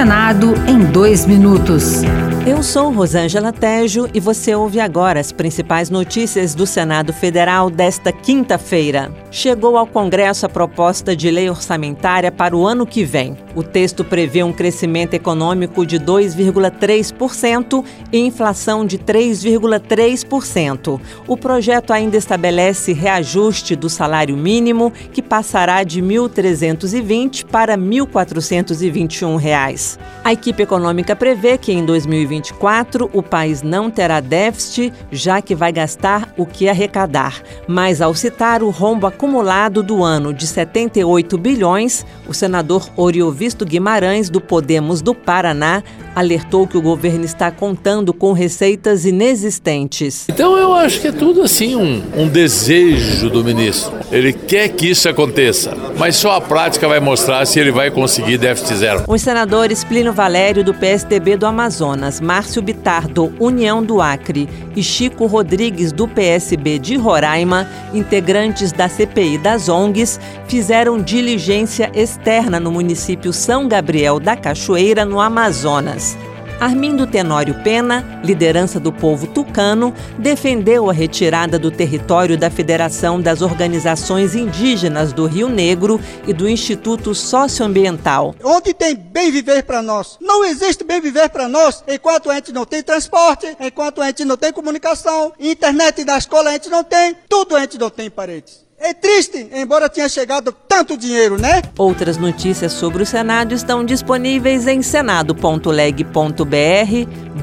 Senado em dois minutos. Eu sou Rosângela Tejo e você ouve agora as principais notícias do Senado Federal desta quinta-feira. Chegou ao Congresso a proposta de lei orçamentária para o ano que vem. O texto prevê um crescimento econômico de 2,3% e inflação de 3,3%. O projeto ainda estabelece reajuste do salário mínimo, que passará de R$ 1.320 para R$ 1.421. A equipe econômica prevê que em 2024 o país não terá déficit, já que vai gastar o que arrecadar. Mas ao citar o rombo acumulado do ano de 78 bilhões, o senador Oriovisto Guimarães, do Podemos do Paraná, alertou que o governo está contando com receitas inexistentes. Então eu acho que é tudo assim um, um desejo do ministro. Ele quer que isso aconteça, mas só a prática vai mostrar se ele vai conseguir déficit zero. Os senadores Plínio Valério, do PSDB do Amazonas, Márcio Bitar, do União do Acre e Chico Rodrigues, do PSB de Roraima, integrantes da CPI das ONGs, fizeram diligência externa no município São Gabriel da Cachoeira, no Amazonas. Armindo Tenório Pena, liderança do povo tucano, defendeu a retirada do território da Federação das Organizações Indígenas do Rio Negro e do Instituto Socioambiental. Onde tem bem viver para nós? Não existe bem viver para nós enquanto a gente não tem transporte, enquanto a gente não tem comunicação, internet da escola a gente não tem, tudo a gente não tem paredes. É triste, embora tenha chegado tanto dinheiro, né? Outras notícias sobre o Senado estão disponíveis em senado.leg.br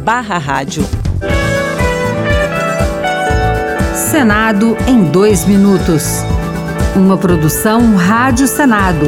barra rádio. Senado em dois minutos. Uma produção Rádio Senado.